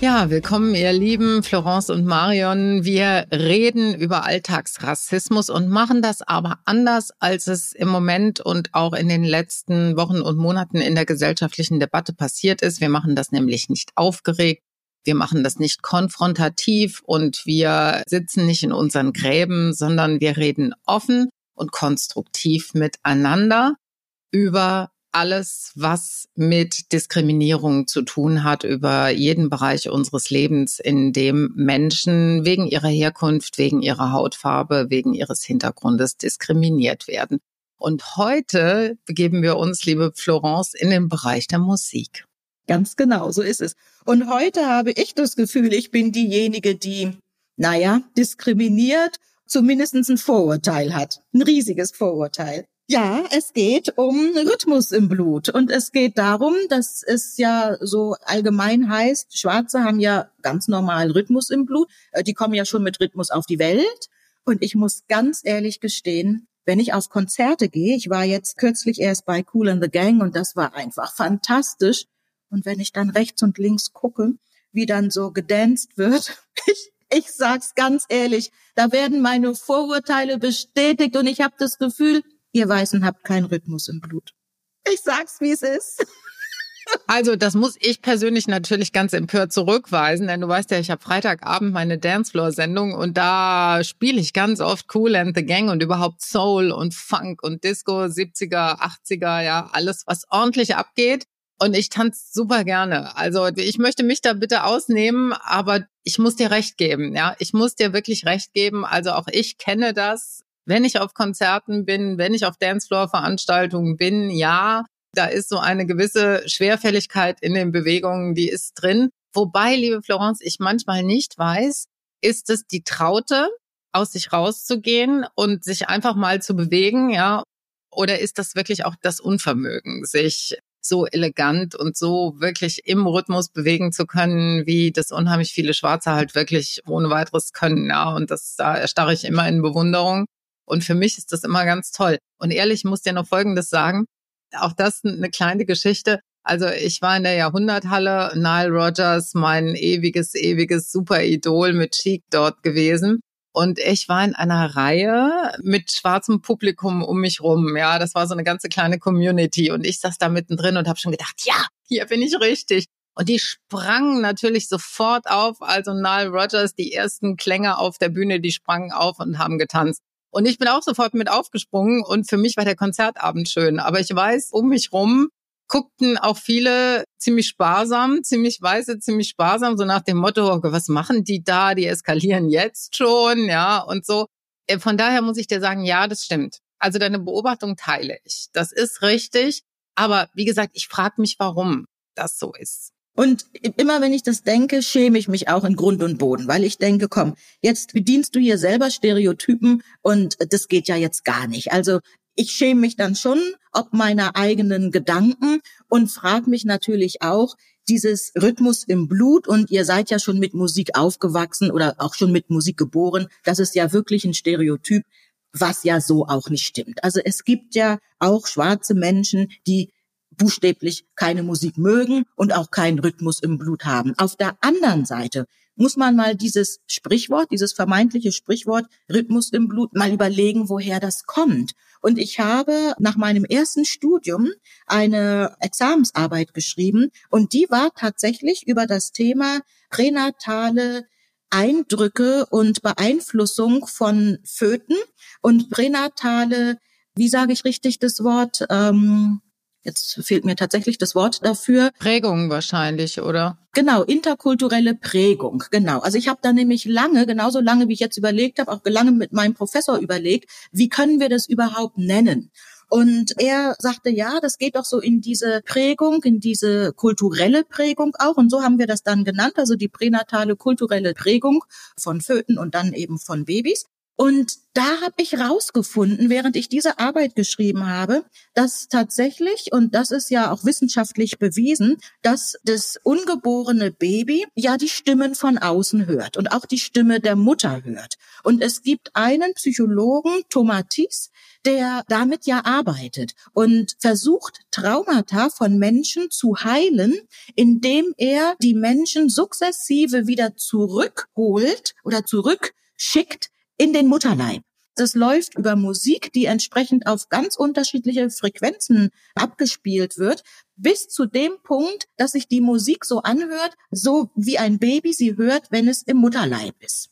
Ja, willkommen, ihr Lieben, Florence und Marion. Wir reden über Alltagsrassismus und machen das aber anders, als es im Moment und auch in den letzten Wochen und Monaten in der gesellschaftlichen Debatte passiert ist. Wir machen das nämlich nicht aufgeregt. Wir machen das nicht konfrontativ und wir sitzen nicht in unseren Gräben, sondern wir reden offen und konstruktiv miteinander über alles, was mit Diskriminierung zu tun hat, über jeden Bereich unseres Lebens, in dem Menschen wegen ihrer Herkunft, wegen ihrer Hautfarbe, wegen ihres Hintergrundes diskriminiert werden. Und heute begeben wir uns, liebe Florence, in den Bereich der Musik. Ganz genau, so ist es. Und heute habe ich das Gefühl, ich bin diejenige, die, naja, diskriminiert, zumindest ein Vorurteil hat. Ein riesiges Vorurteil. Ja, es geht um Rhythmus im Blut. Und es geht darum, dass es ja so allgemein heißt, Schwarze haben ja ganz normal Rhythmus im Blut. Äh, die kommen ja schon mit Rhythmus auf die Welt. Und ich muss ganz ehrlich gestehen, wenn ich auf Konzerte gehe, ich war jetzt kürzlich erst bei Cool and the Gang und das war einfach fantastisch. Und wenn ich dann rechts und links gucke, wie dann so gedanced wird, ich, ich sag's ganz ehrlich, da werden meine Vorurteile bestätigt und ich habe das Gefühl, ihr Weißen habt keinen Rhythmus im Blut. Ich sag's, wie es ist. Also das muss ich persönlich natürlich ganz empört zurückweisen, denn du weißt ja, ich habe Freitagabend meine Dancefloor-Sendung und da spiele ich ganz oft Cool and the Gang und überhaupt Soul und Funk und Disco, 70er, 80er, ja, alles, was ordentlich abgeht. Und ich tanze super gerne. Also ich möchte mich da bitte ausnehmen, aber ich muss dir recht geben. Ja, ich muss dir wirklich recht geben. Also auch ich kenne das wenn ich auf Konzerten bin, wenn ich auf Dancefloor-Veranstaltungen bin, ja, da ist so eine gewisse Schwerfälligkeit in den Bewegungen, die ist drin. Wobei, liebe Florence, ich manchmal nicht weiß, ist es die Traute, aus sich rauszugehen und sich einfach mal zu bewegen, ja? Oder ist das wirklich auch das Unvermögen, sich so elegant und so wirklich im Rhythmus bewegen zu können, wie das unheimlich viele Schwarze halt wirklich ohne weiteres können, ja? Und das, da erstarre ich immer in Bewunderung. Und für mich ist das immer ganz toll. Und ehrlich, ich muss dir noch Folgendes sagen. Auch das eine kleine Geschichte. Also ich war in der Jahrhunderthalle, Nile Rogers, mein ewiges, ewiges Superidol mit Chic dort gewesen. Und ich war in einer Reihe mit schwarzem Publikum um mich rum. Ja, das war so eine ganze kleine Community. Und ich saß da mittendrin und habe schon gedacht, ja, hier bin ich richtig. Und die sprangen natürlich sofort auf. Also Nile Rogers, die ersten Klänge auf der Bühne, die sprangen auf und haben getanzt. Und ich bin auch sofort mit aufgesprungen und für mich war der Konzertabend schön. Aber ich weiß, um mich rum guckten auch viele ziemlich sparsam, ziemlich weiße, ziemlich sparsam, so nach dem Motto, okay, was machen die da? Die eskalieren jetzt schon, ja, und so. Äh, von daher muss ich dir sagen, ja, das stimmt. Also deine Beobachtung teile ich. Das ist richtig. Aber wie gesagt, ich frage mich, warum das so ist. Und immer wenn ich das denke, schäme ich mich auch in Grund und Boden, weil ich denke, komm, jetzt bedienst du hier selber Stereotypen und das geht ja jetzt gar nicht. Also ich schäme mich dann schon ob meiner eigenen Gedanken und frage mich natürlich auch, dieses Rhythmus im Blut und ihr seid ja schon mit Musik aufgewachsen oder auch schon mit Musik geboren, das ist ja wirklich ein Stereotyp, was ja so auch nicht stimmt. Also es gibt ja auch schwarze Menschen, die buchstäblich keine Musik mögen und auch keinen Rhythmus im Blut haben. Auf der anderen Seite muss man mal dieses Sprichwort, dieses vermeintliche Sprichwort Rhythmus im Blut mal überlegen, woher das kommt. Und ich habe nach meinem ersten Studium eine Examensarbeit geschrieben und die war tatsächlich über das Thema pränatale Eindrücke und Beeinflussung von Föten und pränatale, wie sage ich richtig das Wort, ähm, Jetzt fehlt mir tatsächlich das Wort dafür. Prägung wahrscheinlich, oder? Genau, interkulturelle Prägung, genau. Also ich habe da nämlich lange, genauso lange wie ich jetzt überlegt habe, auch lange mit meinem Professor überlegt, wie können wir das überhaupt nennen? Und er sagte, ja, das geht doch so in diese Prägung, in diese kulturelle Prägung auch. Und so haben wir das dann genannt, also die pränatale kulturelle Prägung von Föten und dann eben von Babys. Und da habe ich rausgefunden, während ich diese Arbeit geschrieben habe, dass tatsächlich, und das ist ja auch wissenschaftlich bewiesen, dass das ungeborene Baby ja die Stimmen von außen hört und auch die Stimme der Mutter hört. Und es gibt einen Psychologen, Tomatis, der damit ja arbeitet und versucht, Traumata von Menschen zu heilen, indem er die Menschen sukzessive wieder zurückholt oder zurückschickt in den Mutterleib. Das läuft über Musik, die entsprechend auf ganz unterschiedliche Frequenzen abgespielt wird, bis zu dem Punkt, dass sich die Musik so anhört, so wie ein Baby sie hört, wenn es im Mutterleib ist.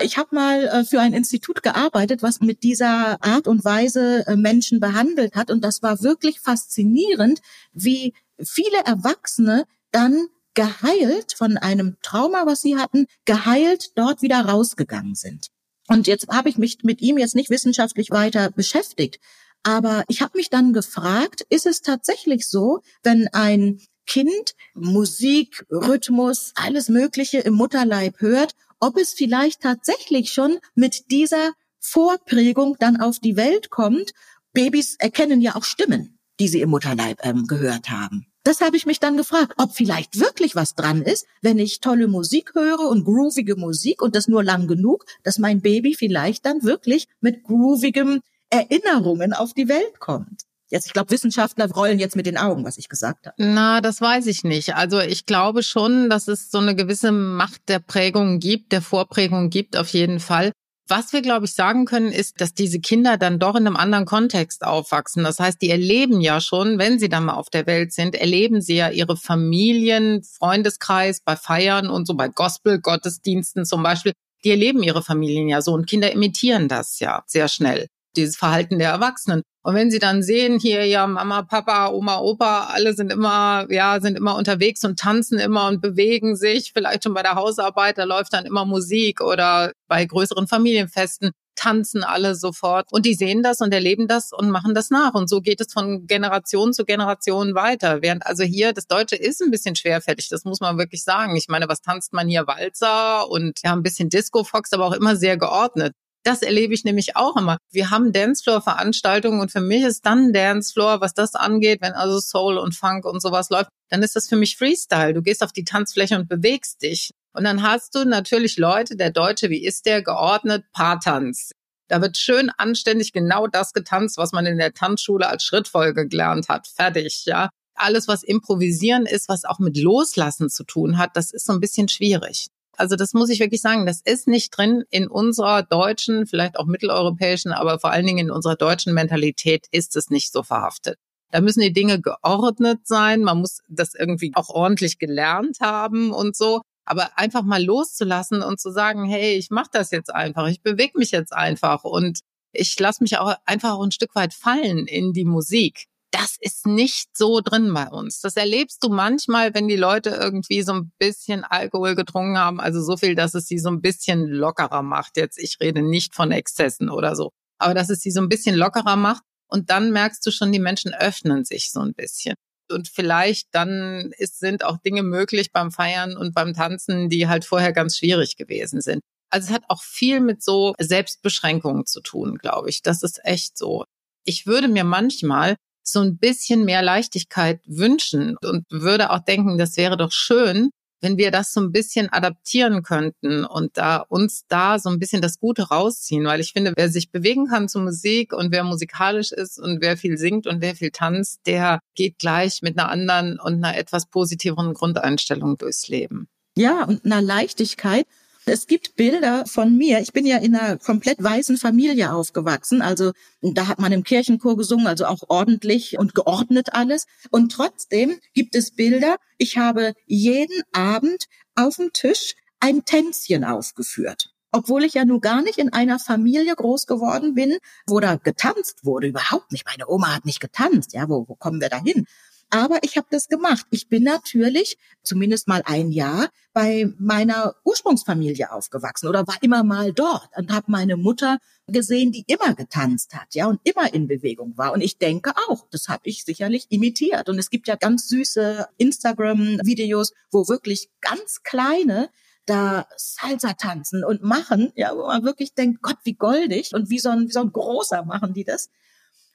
Ich habe mal äh, für ein Institut gearbeitet, was mit dieser Art und Weise äh, Menschen behandelt hat. Und das war wirklich faszinierend, wie viele Erwachsene dann geheilt von einem Trauma, was sie hatten, geheilt dort wieder rausgegangen sind. Und jetzt habe ich mich mit ihm jetzt nicht wissenschaftlich weiter beschäftigt. Aber ich habe mich dann gefragt, ist es tatsächlich so, wenn ein Kind Musik, Rhythmus, alles Mögliche im Mutterleib hört, ob es vielleicht tatsächlich schon mit dieser Vorprägung dann auf die Welt kommt. Babys erkennen ja auch Stimmen, die sie im Mutterleib ähm, gehört haben. Das habe ich mich dann gefragt, ob vielleicht wirklich was dran ist, wenn ich tolle Musik höre und groovige Musik und das nur lang genug, dass mein Baby vielleicht dann wirklich mit groovigem Erinnerungen auf die Welt kommt. Jetzt, ich glaube, Wissenschaftler rollen jetzt mit den Augen, was ich gesagt habe. Na, das weiß ich nicht. Also ich glaube schon, dass es so eine gewisse Macht der Prägung gibt, der Vorprägung gibt, auf jeden Fall. Was wir, glaube ich, sagen können, ist, dass diese Kinder dann doch in einem anderen Kontext aufwachsen. Das heißt, die erleben ja schon, wenn sie dann mal auf der Welt sind, erleben sie ja ihre Familien, Freundeskreis bei Feiern und so bei Gospel-Gottesdiensten zum Beispiel. Die erleben ihre Familien ja so und Kinder imitieren das ja sehr schnell dieses Verhalten der Erwachsenen. Und wenn sie dann sehen, hier ja Mama, Papa, Oma, Opa, alle sind immer, ja, sind immer unterwegs und tanzen immer und bewegen sich, vielleicht schon bei der Hausarbeit, da läuft dann immer Musik oder bei größeren Familienfesten tanzen alle sofort und die sehen das und erleben das und machen das nach und so geht es von Generation zu Generation weiter. Während also hier das Deutsche ist ein bisschen schwerfällig, das muss man wirklich sagen. Ich meine, was tanzt man hier Walzer und ja ein bisschen Disco Fox, aber auch immer sehr geordnet. Das erlebe ich nämlich auch immer. Wir haben Dancefloor-Veranstaltungen und für mich ist dann Dancefloor, was das angeht, wenn also Soul und Funk und sowas läuft, dann ist das für mich Freestyle. Du gehst auf die Tanzfläche und bewegst dich. Und dann hast du natürlich Leute, der Deutsche, wie ist der, geordnet Paartanz. Da wird schön anständig genau das getanzt, was man in der Tanzschule als Schrittfolge gelernt hat. Fertig, ja. Alles, was improvisieren ist, was auch mit Loslassen zu tun hat, das ist so ein bisschen schwierig. Also das muss ich wirklich sagen, das ist nicht drin in unserer deutschen, vielleicht auch mitteleuropäischen, aber vor allen Dingen in unserer deutschen Mentalität ist es nicht so verhaftet. Da müssen die Dinge geordnet sein, man muss das irgendwie auch ordentlich gelernt haben und so. Aber einfach mal loszulassen und zu sagen, hey, ich mache das jetzt einfach, ich bewege mich jetzt einfach und ich lasse mich auch einfach ein Stück weit fallen in die Musik das ist nicht so drin bei uns. Das erlebst du manchmal, wenn die Leute irgendwie so ein bisschen Alkohol getrunken haben, also so viel, dass es sie so ein bisschen lockerer macht. Jetzt, ich rede nicht von Exzessen oder so, aber dass es sie so ein bisschen lockerer macht. Und dann merkst du schon, die Menschen öffnen sich so ein bisschen. Und vielleicht dann ist, sind auch Dinge möglich beim Feiern und beim Tanzen, die halt vorher ganz schwierig gewesen sind. Also es hat auch viel mit so Selbstbeschränkungen zu tun, glaube ich. Das ist echt so. Ich würde mir manchmal so ein bisschen mehr Leichtigkeit wünschen und würde auch denken, das wäre doch schön, wenn wir das so ein bisschen adaptieren könnten und da uns da so ein bisschen das Gute rausziehen, weil ich finde, wer sich bewegen kann zu Musik und wer musikalisch ist und wer viel singt und wer viel tanzt, der geht gleich mit einer anderen und einer etwas positiveren Grundeinstellung durchs Leben. Ja, und einer Leichtigkeit. Es gibt Bilder von mir. Ich bin ja in einer komplett weißen Familie aufgewachsen. Also da hat man im Kirchenchor gesungen, also auch ordentlich und geordnet alles. Und trotzdem gibt es Bilder. Ich habe jeden Abend auf dem Tisch ein Tänzchen aufgeführt. Obwohl ich ja nun gar nicht in einer Familie groß geworden bin, wo da getanzt wurde. Überhaupt nicht. Meine Oma hat nicht getanzt. Ja, wo, wo kommen wir da hin? Aber ich habe das gemacht. Ich bin natürlich zumindest mal ein Jahr bei meiner Ursprungsfamilie aufgewachsen oder war immer mal dort und habe meine Mutter gesehen, die immer getanzt hat, ja, und immer in Bewegung war. Und ich denke auch, das habe ich sicherlich imitiert. Und es gibt ja ganz süße Instagram-Videos, wo wirklich ganz kleine da Salsa tanzen und machen, ja, wo man wirklich denkt, Gott, wie goldig und wie so ein, wie so ein großer machen die das.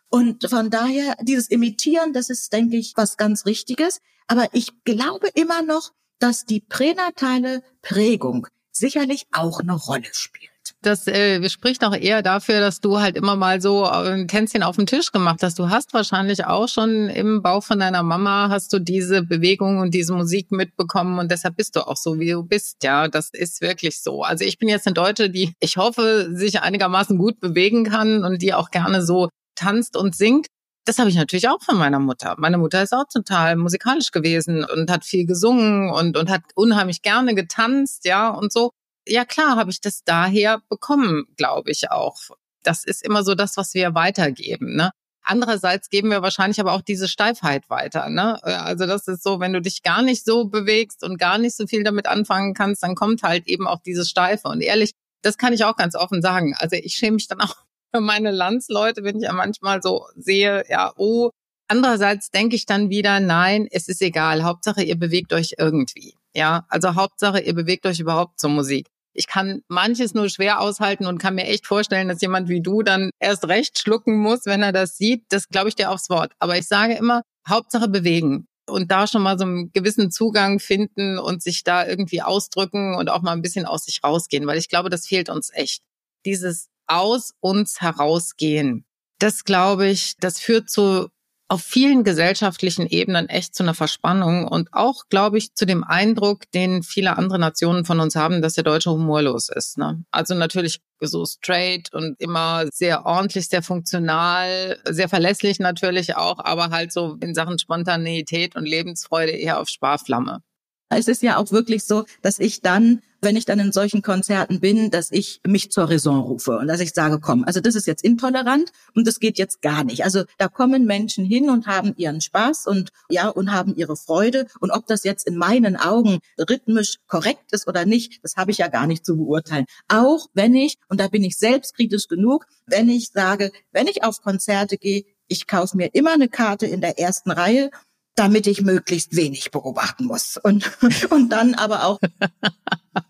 Und von daher, dieses Imitieren, das ist, denke ich, was ganz Richtiges. Aber ich glaube immer noch, dass die pränatale Prägung sicherlich auch eine Rolle spielt. Das äh, spricht auch eher dafür, dass du halt immer mal so ein Tänzchen auf dem Tisch gemacht hast. Du hast wahrscheinlich auch schon im Bauch von deiner Mama hast du diese Bewegung und diese Musik mitbekommen und deshalb bist du auch so, wie du bist. Ja, das ist wirklich so. Also ich bin jetzt eine Deutsche, die ich hoffe, sich einigermaßen gut bewegen kann und die auch gerne so tanzt und singt. Das habe ich natürlich auch von meiner Mutter. Meine Mutter ist auch total musikalisch gewesen und hat viel gesungen und, und hat unheimlich gerne getanzt, ja, und so. Ja, klar, habe ich das daher bekommen, glaube ich auch. Das ist immer so das, was wir weitergeben, ne? Andererseits geben wir wahrscheinlich aber auch diese Steifheit weiter. Ne? Also das ist so, wenn du dich gar nicht so bewegst und gar nicht so viel damit anfangen kannst, dann kommt halt eben auch dieses Steife. Und ehrlich, das kann ich auch ganz offen sagen. Also ich schäme mich dann auch für meine Landsleute, wenn ich ja manchmal so sehe, ja, oh. Andererseits denke ich dann wieder, nein, es ist egal. Hauptsache, ihr bewegt euch irgendwie. Ja, also Hauptsache, ihr bewegt euch überhaupt zur Musik. Ich kann manches nur schwer aushalten und kann mir echt vorstellen, dass jemand wie du dann erst recht schlucken muss, wenn er das sieht. Das glaube ich dir aufs Wort. Aber ich sage immer, Hauptsache bewegen und da schon mal so einen gewissen Zugang finden und sich da irgendwie ausdrücken und auch mal ein bisschen aus sich rausgehen, weil ich glaube, das fehlt uns echt. Dieses aus uns herausgehen. Das glaube ich, das führt zu auf vielen gesellschaftlichen Ebenen echt zu einer Verspannung und auch, glaube ich, zu dem Eindruck, den viele andere Nationen von uns haben, dass der Deutsche humorlos ist. Ne? Also natürlich so straight und immer sehr ordentlich, sehr funktional, sehr verlässlich natürlich auch, aber halt so in Sachen Spontaneität und Lebensfreude eher auf Sparflamme. Es ist ja auch wirklich so, dass ich dann, wenn ich dann in solchen Konzerten bin, dass ich mich zur Raison rufe und dass ich sage, komm, also das ist jetzt intolerant und das geht jetzt gar nicht. Also da kommen Menschen hin und haben ihren Spaß und ja und haben ihre Freude und ob das jetzt in meinen Augen rhythmisch korrekt ist oder nicht, das habe ich ja gar nicht zu beurteilen. Auch wenn ich und da bin ich selbstkritisch genug, wenn ich sage, wenn ich auf Konzerte gehe, ich kaufe mir immer eine Karte in der ersten Reihe damit ich möglichst wenig beobachten muss. Und, und dann aber auch.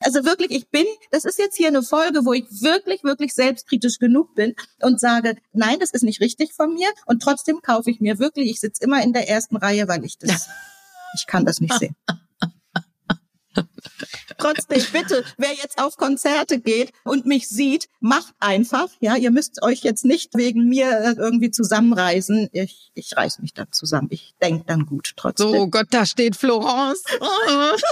Also wirklich, ich bin, das ist jetzt hier eine Folge, wo ich wirklich, wirklich selbstkritisch genug bin und sage, nein, das ist nicht richtig von mir. Und trotzdem kaufe ich mir wirklich, ich sitze immer in der ersten Reihe, weil ich das, ich kann das nicht sehen. Trotzdem, bitte, wer jetzt auf Konzerte geht und mich sieht, macht einfach. Ja, ihr müsst euch jetzt nicht wegen mir äh, irgendwie zusammenreißen. Ich, ich reiß mich da zusammen. Ich denk dann gut trotzdem. So, Gott, da steht Florence.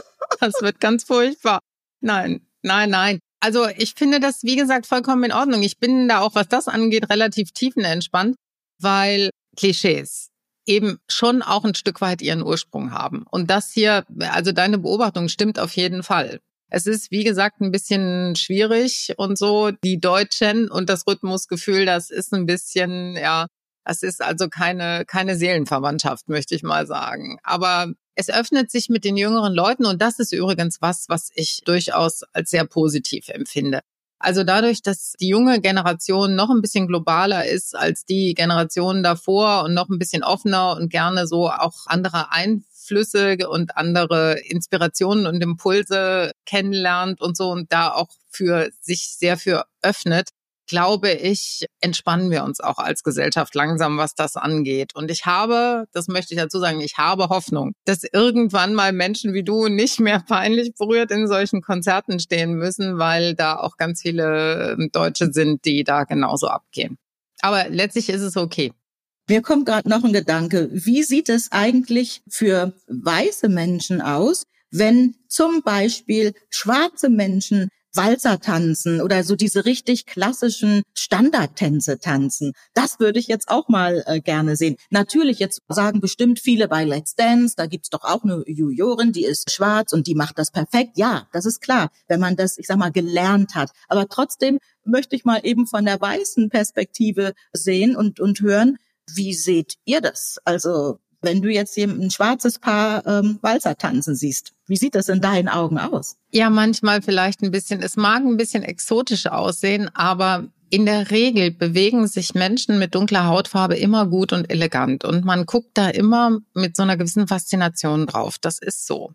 Das wird ganz furchtbar. Nein, nein, nein. Also ich finde das, wie gesagt, vollkommen in Ordnung. Ich bin da auch, was das angeht, relativ tiefenentspannt, weil Klischees eben schon auch ein Stück weit ihren Ursprung haben. Und das hier, also deine Beobachtung stimmt auf jeden Fall. Es ist, wie gesagt, ein bisschen schwierig und so. Die Deutschen und das Rhythmusgefühl, das ist ein bisschen, ja, das ist also keine, keine Seelenverwandtschaft, möchte ich mal sagen. Aber es öffnet sich mit den jüngeren Leuten und das ist übrigens was, was ich durchaus als sehr positiv empfinde. Also dadurch, dass die junge Generation noch ein bisschen globaler ist als die Generation davor und noch ein bisschen offener und gerne so auch andere Einflüsse und andere Inspirationen und Impulse kennenlernt und so und da auch für sich sehr für öffnet, glaube ich, entspannen wir uns auch als Gesellschaft langsam, was das angeht. Und ich habe, das möchte ich dazu sagen, ich habe Hoffnung, dass irgendwann mal Menschen wie du nicht mehr peinlich berührt in solchen Konzerten stehen müssen, weil da auch ganz viele ähm, Deutsche sind, die da genauso abgehen. Aber letztlich ist es okay. Mir kommt gerade noch ein Gedanke. Wie sieht es eigentlich für weiße Menschen aus, wenn zum Beispiel schwarze Menschen Walzer tanzen oder so diese richtig klassischen Standardtänze tanzen. Das würde ich jetzt auch mal äh, gerne sehen. Natürlich, jetzt sagen bestimmt viele bei Let's Dance, da gibt's doch auch eine Jurorin, die ist schwarz und die macht das perfekt. Ja, das ist klar, wenn man das, ich sag mal, gelernt hat. Aber trotzdem möchte ich mal eben von der weißen Perspektive sehen und, und hören, wie seht ihr das? Also wenn du jetzt ein schwarzes Paar ähm, Walzer tanzen siehst? Wie sieht das in deinen Augen aus? Ja, manchmal vielleicht ein bisschen. Es mag ein bisschen exotisch aussehen, aber in der Regel bewegen sich Menschen mit dunkler Hautfarbe immer gut und elegant und man guckt da immer mit so einer gewissen Faszination drauf. Das ist so.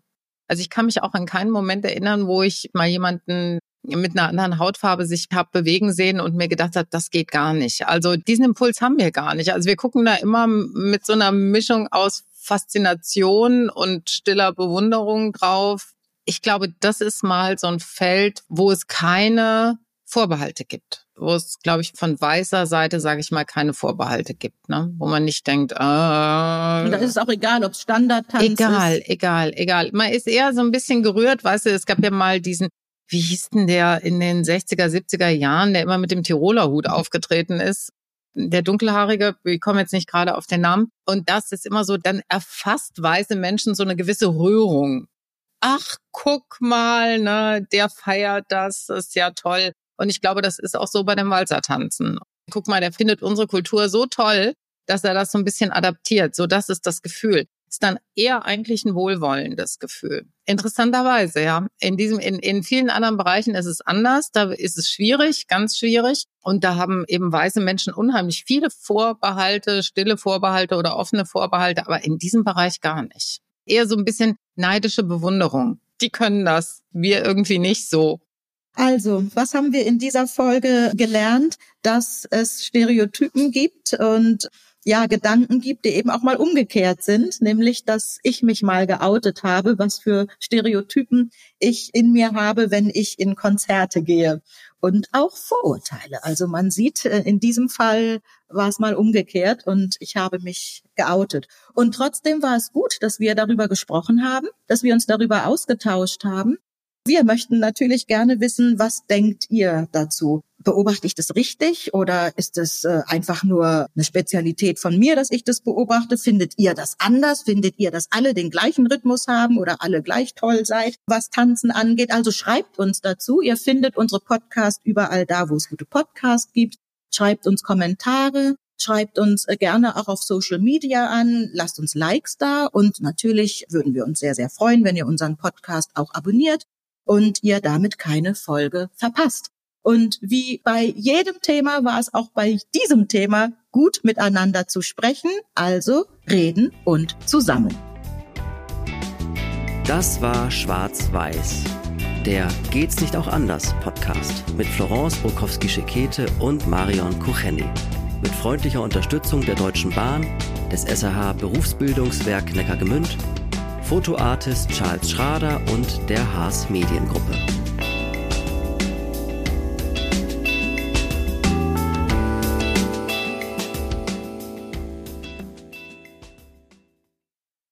Also ich kann mich auch an keinen Moment erinnern, wo ich mal jemanden mit einer anderen Hautfarbe sich hab bewegen sehen und mir gedacht hat, das geht gar nicht. Also diesen Impuls haben wir gar nicht. Also wir gucken da immer mit so einer Mischung aus Faszination und stiller Bewunderung drauf. Ich glaube, das ist mal so ein Feld, wo es keine Vorbehalte gibt. Wo es, glaube ich, von weißer Seite, sage ich mal, keine Vorbehalte gibt. Ne? Wo man nicht denkt, äh, Und da ist es auch egal, ob es Standardtanz egal, ist. Egal, egal, egal. Man ist eher so ein bisschen gerührt, weißt du, es gab ja mal diesen wie hieß denn der in den 60er, 70er Jahren, der immer mit dem Tiroler Hut aufgetreten ist? Der dunkelhaarige, wir kommen jetzt nicht gerade auf den Namen. Und das ist immer so, dann erfasst weiße Menschen so eine gewisse Rührung. Ach, guck mal, ne, der feiert das, das ist ja toll. Und ich glaube, das ist auch so bei dem Walzertanzen. Guck mal, der findet unsere Kultur so toll, dass er das so ein bisschen adaptiert. So, das ist das Gefühl ist dann eher eigentlich ein wohlwollendes Gefühl. Interessanterweise, ja. In diesem, in, in vielen anderen Bereichen ist es anders. Da ist es schwierig, ganz schwierig. Und da haben eben weiße Menschen unheimlich viele Vorbehalte, stille Vorbehalte oder offene Vorbehalte, aber in diesem Bereich gar nicht. Eher so ein bisschen neidische Bewunderung. Die können das. Wir irgendwie nicht so. Also, was haben wir in dieser Folge gelernt? Dass es Stereotypen gibt und ja Gedanken gibt, die eben auch mal umgekehrt sind, nämlich dass ich mich mal geoutet habe, was für Stereotypen ich in mir habe, wenn ich in Konzerte gehe und auch Vorurteile. Also man sieht, äh, in diesem Fall war es mal umgekehrt und ich habe mich geoutet. Und trotzdem war es gut, dass wir darüber gesprochen haben, dass wir uns darüber ausgetauscht haben wir möchten natürlich gerne wissen, was denkt ihr dazu? Beobachte ich das richtig oder ist es äh, einfach nur eine Spezialität von mir, dass ich das beobachte? Findet ihr das anders? Findet ihr, dass alle den gleichen Rhythmus haben oder alle gleich toll seid, was Tanzen angeht? Also schreibt uns dazu. Ihr findet unsere Podcast überall da, wo es gute Podcasts gibt. Schreibt uns Kommentare. Schreibt uns äh, gerne auch auf Social Media an, lasst uns Likes da und natürlich würden wir uns sehr, sehr freuen, wenn ihr unseren Podcast auch abonniert und ihr damit keine Folge verpasst. Und wie bei jedem Thema war es auch bei diesem Thema gut miteinander zu sprechen, also reden und zusammen. Das war Schwarz-Weiß, der Geht's nicht auch anders Podcast mit Florence Brokowski-Schekete und Marion Kucheni. Mit freundlicher Unterstützung der Deutschen Bahn, des SRH Berufsbildungswerk Neckargemünd Fotoartist Charles Schrader und der Haas Mediengruppe.